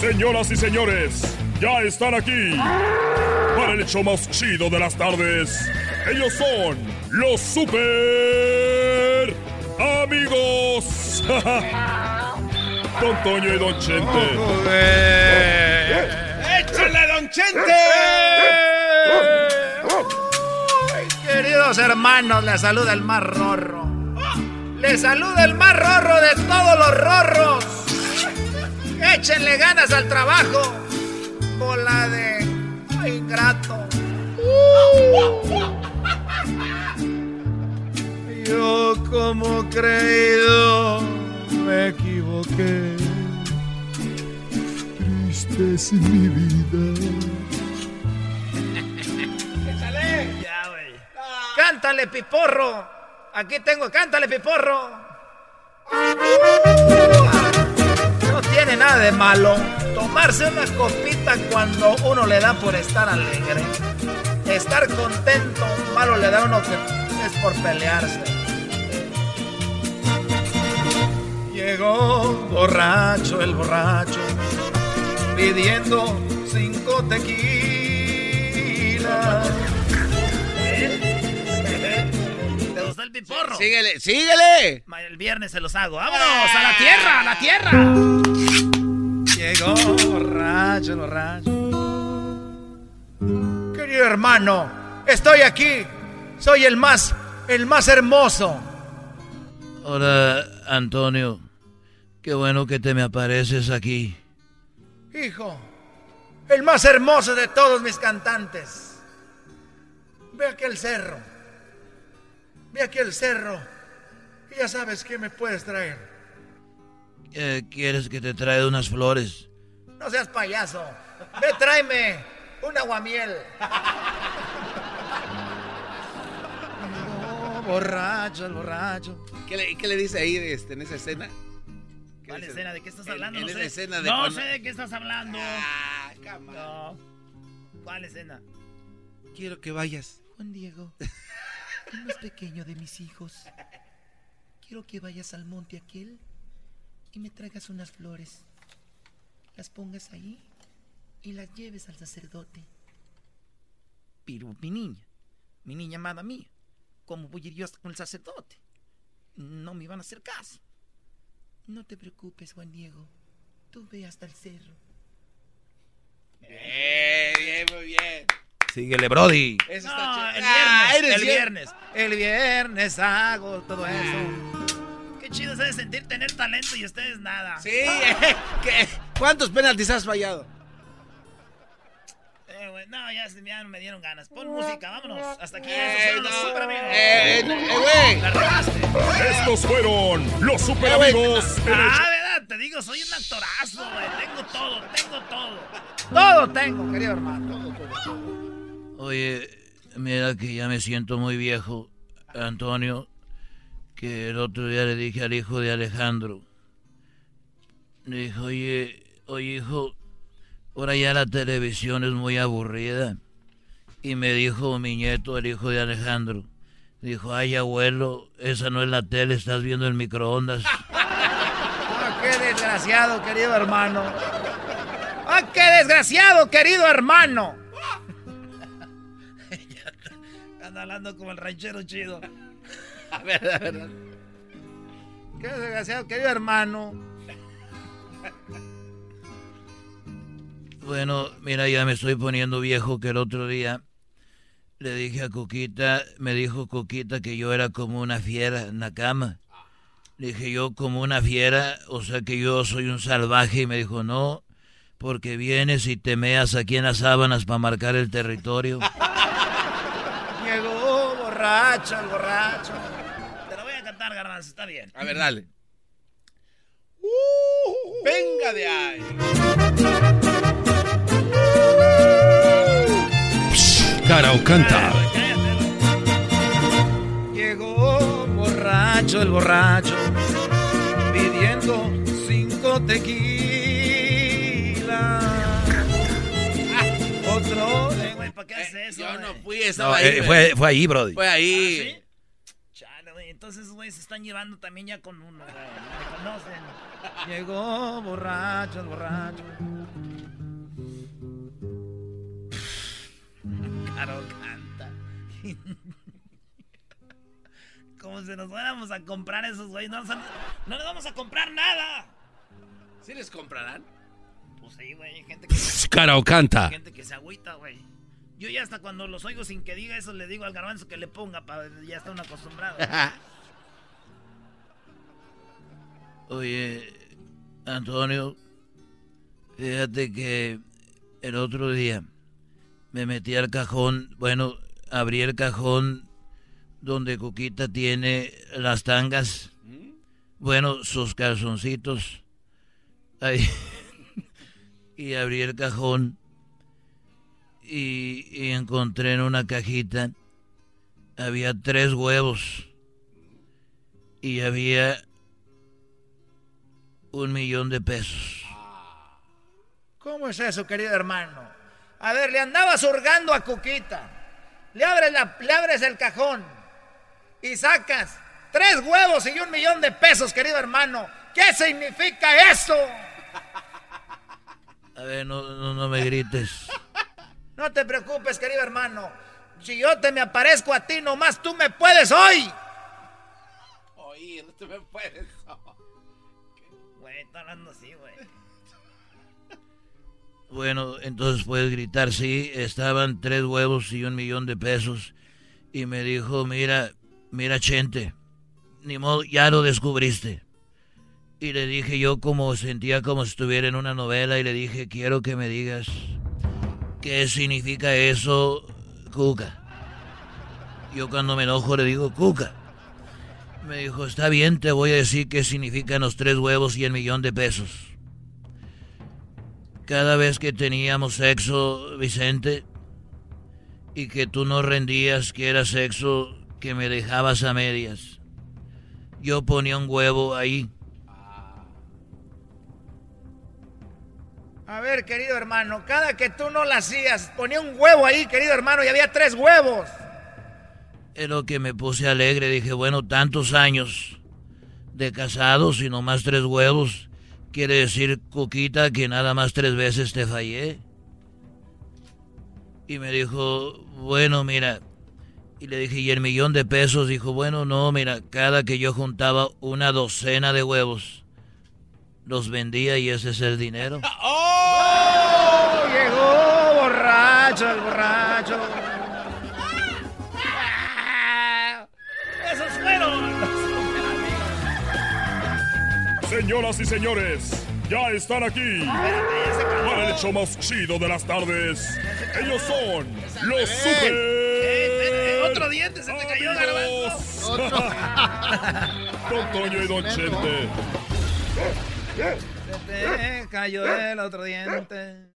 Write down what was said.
Señoras y señores, ya están aquí para el hecho más chido de las tardes. Ellos son los super amigos. Don Toño y Don Chente. ¡Échale, Don Chente! queridos hermanos, les saluda el más rorro. Les saluda el más rorro de todos los rorros. Échenle ganas al trabajo. Bola de ingrato. Yo como creído me equivoqué. Triste es mi vida. Échale. Ya, güey. Cántale, piporro. Aquí tengo, cántale, piporro. Tiene nada de malo tomarse una copita cuando uno le da por estar alegre. Estar contento, malo le da a uno que es por pelearse. Llegó borracho el borracho, pidiendo cinco tequilas. ¿Te gustó el piporro? Síguele, síguele. El viernes se los hago. ¡Vámonos! ¡A la tierra! ¡A la tierra! Llegó borracho, borracho. Querido hermano, estoy aquí. Soy el más, el más hermoso. Hola, Antonio. Qué bueno que te me apareces aquí. Hijo, el más hermoso de todos mis cantantes. Ve aquel cerro. Ve aquel cerro. Y ya sabes qué me puedes traer. Eh, ¿Quieres que te traiga unas flores? No seas payaso. Ve, tráeme un aguamiel. Oh, borracho, el borracho. ¿Qué le, qué le dice ahí este, en esa escena? ¿Qué ¿Cuál escena? ¿De qué estás En- hablando? en no esa sé. escena de no cuando- sé de qué estás hablando. Ah. No. ¿Cuál escena? Quiero que vayas. Juan Diego, el más pequeño de mis hijos. Quiero que vayas al monte aquel y me traigas unas flores. Las pongas ahí y las lleves al sacerdote. Pero mi niña, mi niña amada mía, ¿cómo voy a ir yo hasta con el sacerdote? No me iban a hacer caso. No te preocupes, Juan Diego. Tú ve hasta el cerro. Bien, bien, muy bien. Síguele, Brody. Eso No, está chido. el Ah, viernes, eres el bien. viernes. El viernes hago todo eso. Qué chido es de sentir tener talento y ustedes nada. Sí, eh, ¿qué? ¿cuántos penaltis has fallado? Eh, no, ya, se- ya no me dieron ganas. Pon música, vámonos. Hasta aquí, Eh, esos fueron los super amigos. Eh, eh, güey. La regaste. Estos fueron los super Eh, amigos. Ah, ¿verdad? Te digo, soy un actorazo, güey. Tengo todo, tengo todo. Todo tengo, querido hermano. Oye, mira que ya me siento muy viejo, Antonio, que el otro día le dije al hijo de Alejandro, le dije, oye, oye hijo, ahora ya la televisión es muy aburrida. Y me dijo mi nieto, el hijo de Alejandro, dijo, ay abuelo, esa no es la tele, estás viendo el microondas. Ah, qué desgraciado, querido hermano. ¡Ah, qué desgraciado, querido hermano! Anda hablando como el ranchero chido. A ver, a ver. Qué desgraciado, querido hermano. Bueno, mira, ya me estoy poniendo viejo que el otro día le dije a Coquita, me dijo Coquita que yo era como una fiera en la cama. Le dije yo como una fiera, o sea que yo soy un salvaje y me dijo no, porque vienes y te meas aquí en las sábanas para marcar el territorio. Llegó borracho, borracho. Cantar, garbanzo, está bien. A ver, dale. venga de ahí. Cara o canta. Llegó borracho, el borracho, pidiendo cinco tequilas. Otro, eh, güey, ¿para qué haces eso? Yo no fui, estaba No, ahí. eh, fue, fue ahí, Brody. Fue ahí. ¿Ah, sí? Entonces, güey, se están llevando también ya con uno, güey. Me conocen. Llegó borracho, borracho. Caro canta. Como si nos fuéramos a comprar esos, güey. No, nos- no les vamos a comprar nada. ¿Sí les comprarán? Pues sí, güey, hay gente que, Cara o canta. gente que se agüita, güey. Yo ya hasta cuando los oigo sin que diga eso, le digo al garbanzo que le ponga, para ya están acostumbrados. Oye, Antonio, fíjate que el otro día me metí al cajón, bueno, abrí el cajón donde Coquita tiene las tangas, bueno, sus calzoncitos, ahí, y abrí el cajón y, y encontré en una cajita, había tres huevos y había un millón de pesos. ¿Cómo es eso, querido hermano? A ver, le andabas hurgando a Cuquita. Le abres, la, le abres el cajón y sacas tres huevos y un millón de pesos, querido hermano. ¿Qué significa eso? A ver, no, no, no me grites. No te preocupes, querido hermano. Si yo te me aparezco a ti, nomás tú me puedes hoy. Oír, no te me puedes. Güey, está hablando así, güey. Bueno, entonces puedes gritar, sí, estaban tres huevos y un millón de pesos. Y me dijo, mira, mira, Chente, ni modo, ya lo descubriste. Y le dije yo como sentía como si estuviera en una novela y le dije, quiero que me digas qué significa eso, Cuca. Yo cuando me enojo le digo, Cuca. Me dijo, está bien, te voy a decir qué significan los tres huevos y el millón de pesos. Cada vez que teníamos sexo, Vicente, y que tú no rendías que era sexo que me dejabas a medias, yo ponía un huevo ahí. A ver, querido hermano, cada que tú no la hacías, ponía un huevo ahí, querido hermano, y había tres huevos. Es lo que me puse alegre. Dije, bueno, tantos años de casados y nomás tres huevos. Quiere decir, Cuquita, que nada más tres veces te fallé. Y me dijo, bueno, mira. Y le dije, ¿y el millón de pesos? Dijo, bueno, no, mira, cada que yo juntaba una docena de huevos, los vendía y ese es el dinero. ¡Oh! Llegó borracho, el borracho. Señoras y señores, ya están aquí para el show más chido de las tardes. Ellos son los super. Eh, Otro diente se te cayó, Amigos. Don Toño y Don Chente. Se te cayó el otro diente.